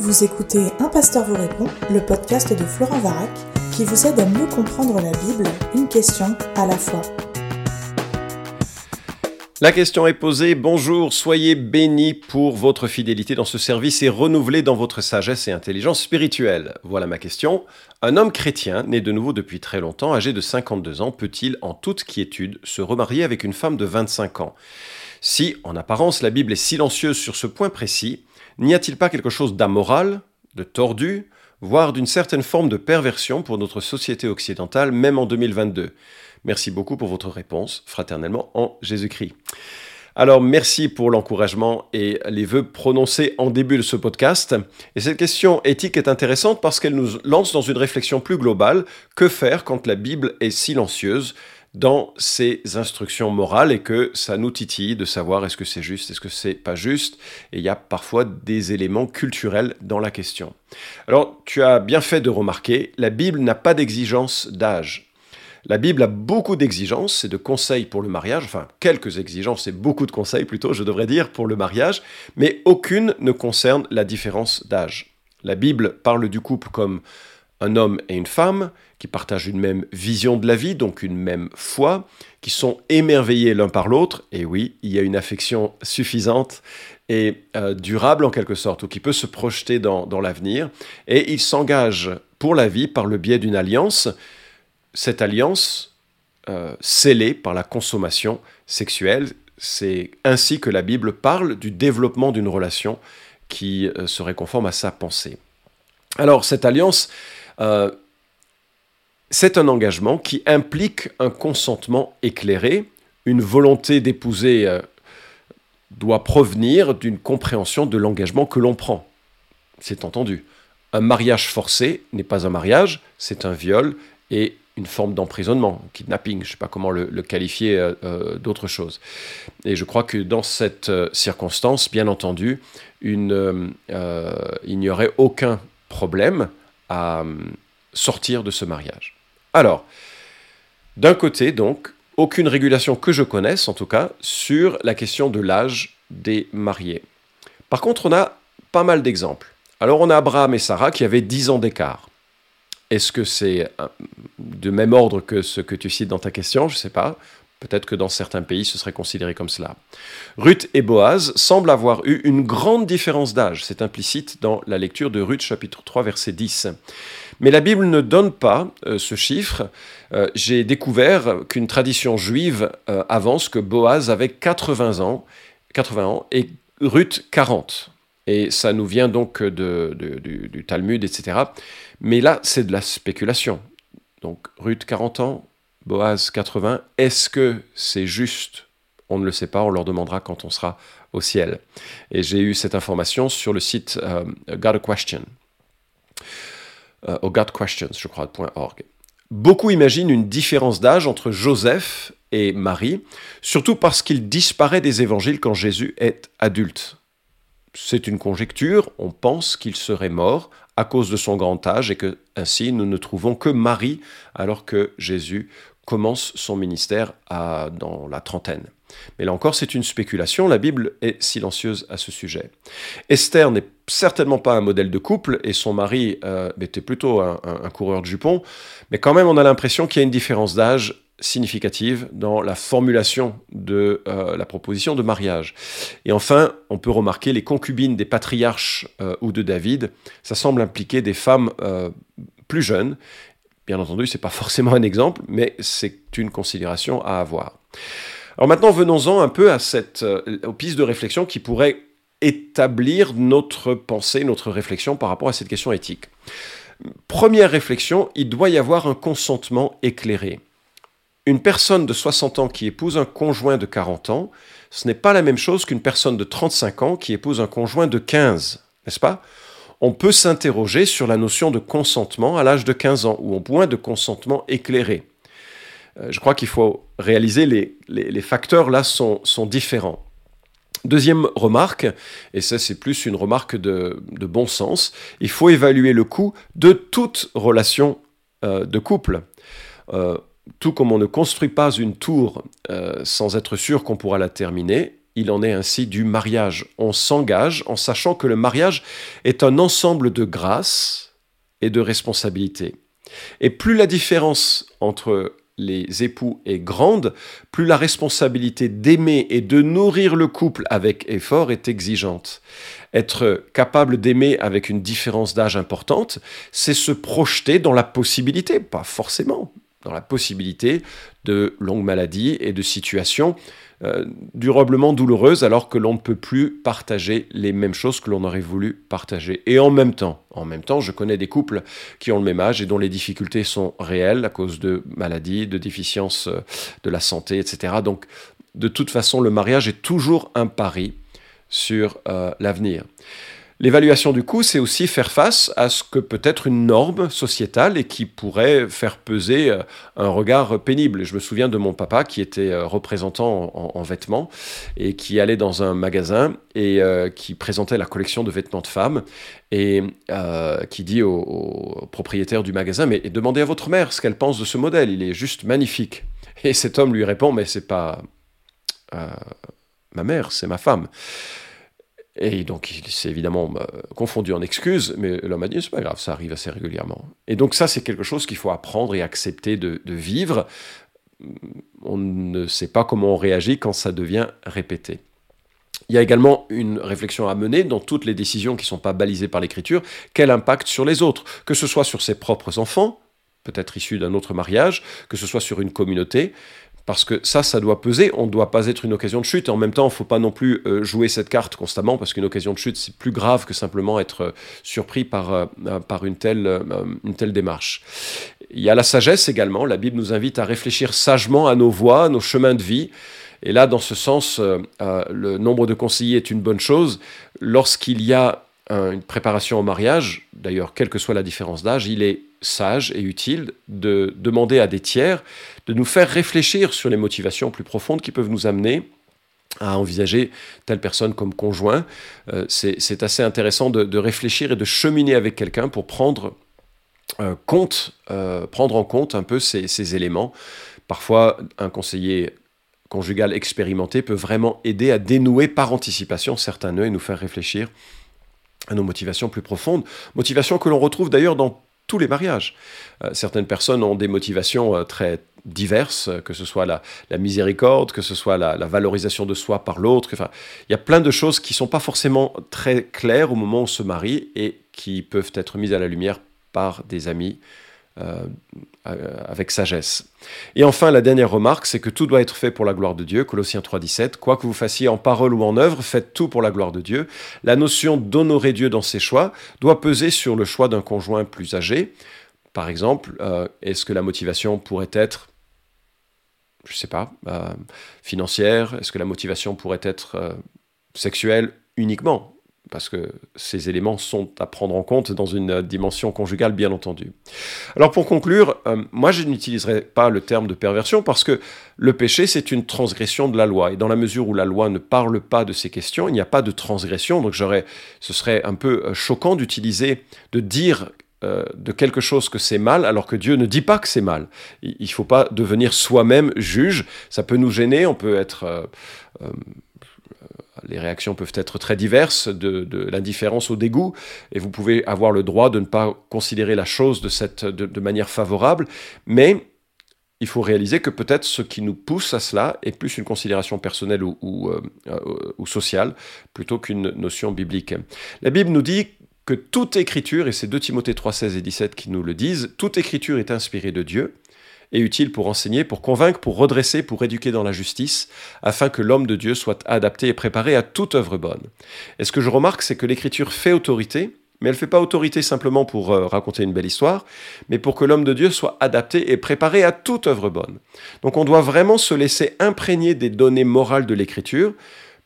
Vous écoutez Un pasteur vous répond, le podcast de Florent Varac, qui vous aide à mieux comprendre la Bible, une question à la fois. La question est posée, bonjour, soyez bénis pour votre fidélité dans ce service et renouvelés dans votre sagesse et intelligence spirituelle. Voilà ma question. Un homme chrétien, né de nouveau depuis très longtemps, âgé de 52 ans, peut-il en toute quiétude se remarier avec une femme de 25 ans? Si, en apparence, la Bible est silencieuse sur ce point précis, N'y a-t-il pas quelque chose d'amoral, de tordu, voire d'une certaine forme de perversion pour notre société occidentale, même en 2022 Merci beaucoup pour votre réponse, fraternellement en Jésus-Christ. Alors merci pour l'encouragement et les vœux prononcés en début de ce podcast. Et cette question éthique est intéressante parce qu'elle nous lance dans une réflexion plus globale. Que faire quand la Bible est silencieuse? Dans ses instructions morales et que ça nous titille de savoir est-ce que c'est juste, est-ce que c'est pas juste. Et il y a parfois des éléments culturels dans la question. Alors, tu as bien fait de remarquer, la Bible n'a pas d'exigence d'âge. La Bible a beaucoup d'exigences et de conseils pour le mariage, enfin quelques exigences et beaucoup de conseils plutôt, je devrais dire, pour le mariage, mais aucune ne concerne la différence d'âge. La Bible parle du couple comme un homme et une femme qui partagent une même vision de la vie, donc une même foi, qui sont émerveillés l'un par l'autre, et oui, il y a une affection suffisante et euh, durable en quelque sorte, ou qui peut se projeter dans, l'avenir, et ils s'engagent pour la vie par le biais d'une alliance, cette alliance euh, scellée par la consommation sexuelle, c'est ainsi que la Bible parle du développement d'une relation qui euh, serait conforme à sa pensée. Alors cette alliance, euh, c'est un engagement qui implique un consentement éclairé, une volonté d'épouser euh, doit provenir d'une compréhension de l'engagement que l'on prend. C'est entendu. Un mariage forcé n'est pas un mariage, c'est un viol et une forme d'emprisonnement, kidnapping, je ne sais pas comment le, qualifier euh, d'autre chose. Et je crois que dans cette circonstance, bien entendu, il n'y aurait aucun problème euh, sortir de ce mariage. Alors, d'un côté, donc, aucune régulation que je connaisse, en tout cas, sur la question de l'âge des mariés. Par contre, on a pas mal d'exemples. Alors, on a Abraham et Sarah qui avaient 10 ans d'écart. Est-ce que c'est euh, de même ordre que ce que tu cites dans ta question? Je ne sais pas. Peut-être que dans certains pays, ce serait considéré comme cela. Ruth et Boaz semblent avoir eu une grande différence d'âge. C'est implicite dans la lecture de Ruth chapitre 3 verset 10. Mais la Bible ne donne pas euh, ce chiffre. Euh, j'ai découvert qu'une tradition juive euh, avance que Boaz avait 80 ans, 80 ans et Ruth 40. Et ça nous vient donc du, du Talmud, etc. Mais là, c'est de la spéculation. Donc Ruth 40 ans, Boaz 80. Est-ce que c'est juste? On ne le sait pas, on leur demandera quand on sera au ciel. Et j'ai eu cette information sur le site euh. Euh, au je crois, .org. Beaucoup imaginent une différence d'âge entre Joseph et Marie, surtout parce qu'il disparaît des évangiles quand Jésus est adulte. C'est une conjecture, on pense qu'il serait mort à cause de son grand âge et que ainsi nous ne trouvons que Marie alors que Jésus commence son ministère dans la trentaine. Mais là encore, c'est une spéculation, la Bible est silencieuse à ce sujet. Esther n'est certainement pas un modèle de couple, et son mari euh, était plutôt un, coureur de jupons, mais quand même on a l'impression qu'il y a une différence d'âge significative dans la formulation de euh, la proposition de mariage. Et enfin, on peut remarquer les concubines des patriarches euh, ou de David, ça semble impliquer des femmes plus jeunes Bien entendu, ce n'est pas forcément un exemple, mais c'est une considération à avoir. Alors maintenant, venons-en un peu à cette, euh, aux pistes de réflexion qui pourraient établir notre pensée, notre réflexion par rapport à cette question éthique. Première réflexion, il doit y avoir un consentement éclairé. Une personne de 60 ans qui épouse un conjoint de 40 ans, ce n'est pas la même chose qu'une personne de 35 ans qui épouse un conjoint de 15, n'est-ce pas? On peut s'interroger sur la notion de consentement à l'âge de 15 ans, ou au point de consentement éclairé. Euh, je crois qu'il faut réaliser les, les, facteurs là sont, différents. Deuxième remarque, et ça c'est plus une remarque de, de, bon sens, il faut évaluer le coût de toute relation euh, de couple. Euh, tout comme on ne construit pas une tour sans être sûr qu'on pourra la terminer, il en est ainsi du mariage. On s'engage en sachant que le mariage est un ensemble de grâces et de responsabilités. Et plus la différence entre les époux est grande, plus la responsabilité d'aimer et de nourrir le couple avec effort est exigeante. Être capable d'aimer avec une différence d'âge importante, c'est se projeter dans la possibilité, pas forcément, dans la possibilité de longues maladies et de situations euh, durablement douloureuses alors que l'on ne peut plus partager les mêmes choses que l'on aurait voulu partager. Et en même temps, je connais des couples qui ont le même âge et dont les difficultés sont réelles à cause de maladies, de déficiences euh, de la santé, etc. Donc, de toute façon, le mariage est toujours un pari sur euh, l'avenir. L'évaluation du coût, c'est aussi faire face à ce que peut être une norme sociétale et qui pourrait faire peser euh, un regard pénible. Je me souviens de mon papa qui était euh, représentant en, vêtements et qui allait dans un magasin et euh, qui présentait la collection de vêtements de femmes et qui dit au, propriétaire du magasin mais demandez à votre mère ce qu'elle pense de ce modèle, il est juste magnifique. Et cet homme lui répond mais c'est pas ma mère, c'est ma femme. Et donc, il s'est évidemment euh, confondu en excuses, mais l'homme a dit, c'est pas grave, ça arrive assez régulièrement. Et donc ça, c'est quelque chose qu'il faut apprendre et accepter de, vivre. On ne sait pas comment on réagit quand ça devient répété. Il y a également une réflexion à mener dans toutes les décisions qui ne sont pas balisées par l'écriture. Quel impact sur les autres? Que ce soit sur ses propres enfants, peut-être issus d'un autre mariage, que ce soit sur une communauté, parce que ça, ça doit peser, on ne doit pas être une occasion de chute, en même temps, il ne faut pas non plus euh, jouer cette carte constamment, parce qu'une occasion de chute, c'est plus grave que simplement être euh, surpris par, euh, par une, telle, une telle démarche. Il y a la sagesse également, la Bible nous invite à réfléchir sagement à nos voies, nos chemins de vie, et là, dans ce sens, le nombre de conseillers est une bonne chose. Lorsqu'il y a une préparation au mariage, d'ailleurs, quelle que soit la différence d'âge, il est sage et utile de demander à des tiers de nous faire réfléchir sur les motivations plus profondes qui peuvent nous amener à envisager telle personne comme conjoint. Euh, c'est assez intéressant de, réfléchir et de cheminer avec quelqu'un pour prendre, euh, compte, euh, prendre en compte un peu ces, ces éléments. Parfois, un conseiller conjugal expérimenté peut vraiment aider à dénouer par anticipation certains nœuds et nous faire réfléchir à nos motivations plus profondes. Motivations que l'on retrouve d'ailleurs dans tous les mariages. Euh, certaines personnes ont des motivations euh, très diverses, euh, que ce soit la, miséricorde, que ce soit la, valorisation de soi par l'autre. Enfin, il y a plein de choses qui ne sont pas forcément très claires au moment où on se marie et qui peuvent être mises à la lumière par des amis avec sagesse. Et enfin, la dernière remarque, c'est que tout doit être fait pour la gloire de Dieu. Colossiens 3.17, quoi que vous fassiez en parole ou en œuvre, faites tout pour la gloire de Dieu. La notion d'honorer Dieu dans ses choix doit peser sur le choix d'un conjoint plus âgé. Par exemple, euh, est-ce que la motivation pourrait être je sais pas, financière? Est-ce que la motivation pourrait être sexuelle uniquement? Parce que ces éléments sont à prendre en compte dans une dimension conjugale, bien entendu. Alors pour conclure, euh, moi je n'utiliserai pas le terme de perversion parce que le péché c'est une transgression de la loi et dans la mesure où la loi ne parle pas de ces questions, il n'y a pas de transgression. Donc ce serait un peu euh, choquant d'utiliser, de dire euh, de quelque chose que c'est mal alors que Dieu ne dit pas que c'est mal. Il ne faut pas devenir soi-même juge. Ça peut nous gêner, on peut être les réactions peuvent être très diverses, de, l'indifférence au dégoût, et vous pouvez avoir le droit de ne pas considérer la chose de, cette, de, manière favorable, mais il faut réaliser que peut-être ce qui nous pousse à cela est plus une considération personnelle ou, ou, euh, ou sociale, plutôt qu'une notion biblique. La Bible nous dit que toute écriture, et c'est 2 Timothée 3, 16 et 17 qui nous le disent, toute écriture est inspirée de Dieu est utile pour enseigner, pour convaincre, pour redresser, pour éduquer dans la justice, afin que l'homme de Dieu soit adapté et préparé à toute œuvre bonne. Et ce que je remarque, c'est que l'Écriture fait autorité, mais elle ne fait pas autorité simplement pour euh, raconter une belle histoire, mais pour que l'homme de Dieu soit adapté et préparé à toute œuvre bonne. Donc on doit vraiment se laisser imprégner des données morales de l'Écriture,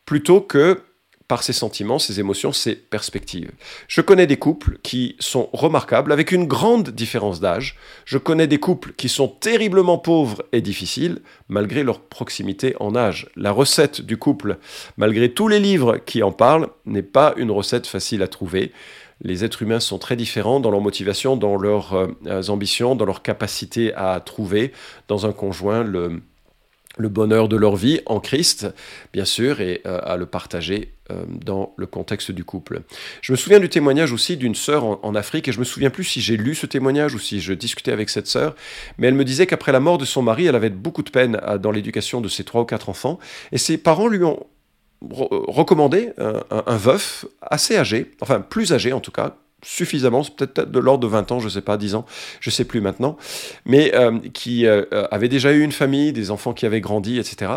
plutôt que par ses sentiments, ses émotions, ses perspectives. Je connais des couples qui sont remarquables avec une grande différence d'âge. Je connais des couples qui sont terriblement pauvres et difficiles malgré leur proximité en âge. La recette du couple, malgré tous les livres qui en parlent, n'est pas une recette facile à trouver. Les êtres humains sont très différents dans leur motivation, dans leurs euh, ambitions, dans leur capacité à trouver dans un conjoint le, bonheur de leur vie en Christ, bien sûr, et euh, à le partager dans le contexte du couple. Je me souviens du témoignage aussi d'une sœur en, Afrique, et je me souviens plus si j'ai lu ce témoignage ou si je discutais avec cette sœur, mais elle me disait qu'après la mort de son mari, elle avait beaucoup de peine dans l'éducation de ses trois ou quatre enfants, et ses parents lui ont recommandé un veuf assez âgé, enfin plus âgé en tout cas, suffisamment, peut-être de l'ordre de 20 ans, je ne sais pas, 10 ans, je sais plus maintenant, mais euh, qui euh, avait déjà eu une famille, des enfants qui avaient grandi, etc.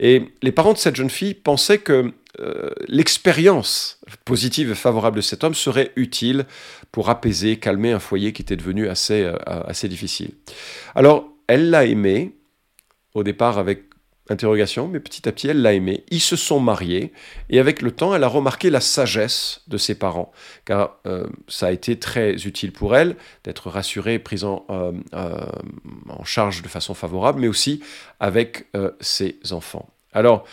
Et les parents de cette jeune fille pensaient que euh, l'expérience positive et favorable de cet homme serait utile pour apaiser, calmer un foyer qui était devenu assez, assez difficile. Alors, elle l'a aimé, au départ avec Interrogation, mais petit à petit, elle l'a aimé. Ils se sont mariés, et avec le temps, elle a remarqué la sagesse de ses parents, car euh, ça a été très utile pour elle d'être rassurée, prise en, euh, euh, charge de façon favorable, mais aussi avec ses enfants. Alors,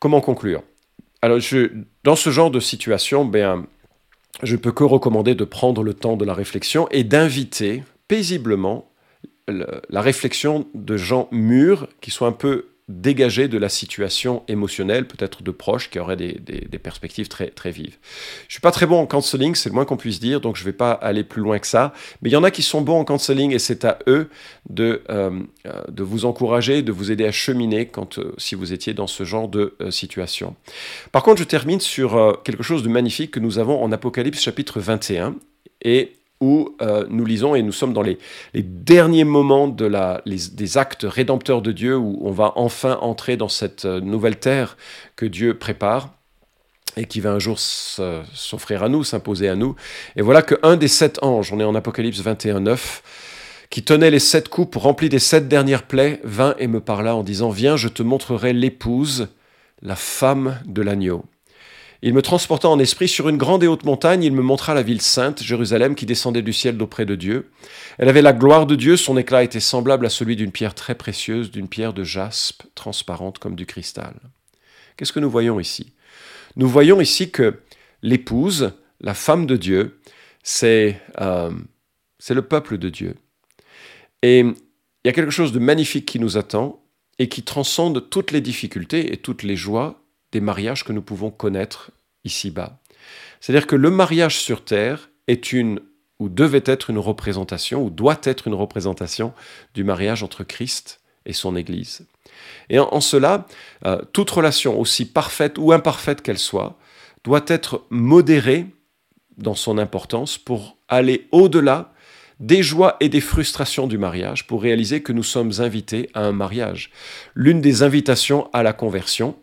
comment conclure? Alors, je, dans ce genre de situation, ben, je peux que recommander de prendre le temps de la réflexion et d'inviter paisiblement la réflexion de gens mûrs qui sont un peu dégagés de la situation émotionnelle, peut-être de proches qui auraient des, perspectives très, très vives. Je suis pas très bon en counseling, c'est le moins qu'on puisse dire, donc je vais pas aller plus loin que ça. Mais il y en a qui sont bons en counseling et c'est à eux de, euh, euh, de vous encourager, de vous aider à cheminer quand, euh, si vous étiez dans ce genre de situation. Par contre, je termine sur quelque chose de magnifique que nous avons en Apocalypse chapitre 21 et où euh, nous lisons, et nous sommes dans les, derniers moments des actes rédempteurs de Dieu, où on va enfin entrer dans cette euh, nouvelle terre que Dieu prépare et qui va un jour s'offrir à nous, s'imposer à nous. Et voilà qu'un des sept anges, on est en Apocalypse 21, 9, qui tenait les sept coupes remplies des sept dernières plaies, vint et me parla en disant, Viens, je te montrerai l'épouse, la femme de l'agneau. Il me transporta en esprit sur une grande et haute montagne, il me montra la ville sainte, Jérusalem, qui descendait du ciel d'auprès de Dieu. Elle avait la gloire de Dieu, son éclat était semblable à celui d'une pierre très précieuse, d'une pierre de jaspe, transparente comme du cristal. Qu'est-ce que nous voyons ici? Nous voyons ici que l'épouse, la femme de Dieu, c'est euh, le peuple de Dieu. Et il y a quelque chose de magnifique qui nous attend et qui transcende toutes les difficultés et toutes les joies des mariages que nous pouvons connaître ici-bas. C'est-à-dire que le mariage sur Terre est une, ou devait être une représentation, ou doit être une représentation du mariage entre Christ et son Église. Et en, cela, euh, toute relation, aussi parfaite ou imparfaite qu'elle soit, doit être modérée dans son importance pour aller au-delà des joies et des frustrations du mariage, pour réaliser que nous sommes invités à un mariage. L'une des invitations à la conversion,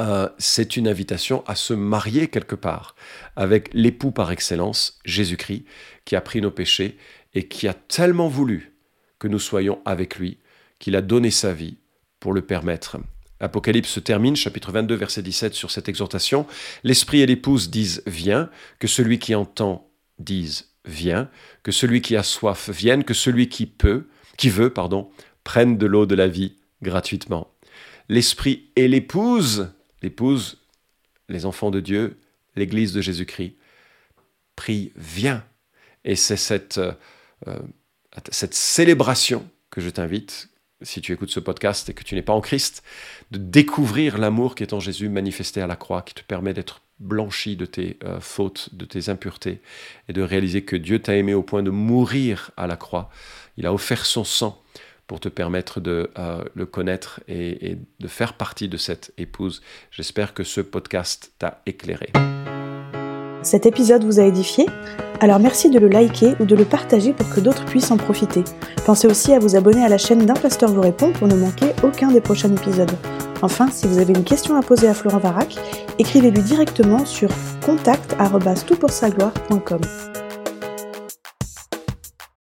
euh, c'est une invitation à se marier quelque part avec l'époux par excellence, Jésus-Christ, qui a pris nos péchés et qui a tellement voulu que nous soyons avec lui, qu'il a donné sa vie pour le permettre. Apocalypse se termine, chapitre 22, verset 17, sur cette exhortation. L'Esprit et l'épouse disent Viens, que celui qui entend dise Viens, que celui qui a soif vienne, que celui qui peut, qui veut, pardon, prenne de l'eau de la vie gratuitement. L'Esprit et l'épouse l'épouse, les enfants de Dieu, l'Église de Jésus-Christ, prie, viens. Et c'est cette, euh, euh, cette célébration que je t'invite, si tu écoutes ce podcast et que tu n'es pas en Christ, de découvrir l'amour qui est en Jésus manifesté à la croix, qui te permet d'être blanchi de tes euh, fautes, de tes impuretés, et de réaliser que Dieu t'a aimé au point de mourir à la croix. Il a offert son sang pour te permettre de euh, le connaître et, de faire partie de cette épouse. J'espère que ce podcast t'a éclairé. Cet épisode vous a édifié? Alors merci de le liker ou de le partager pour que d'autres puissent en profiter. Pensez aussi à vous abonner à la chaîne d'un pasteur vous répond pour ne manquer aucun des prochains épisodes. Enfin, si vous avez une question à poser à Florent Varac, écrivez-lui directement sur contact@toutpoursagloire.com.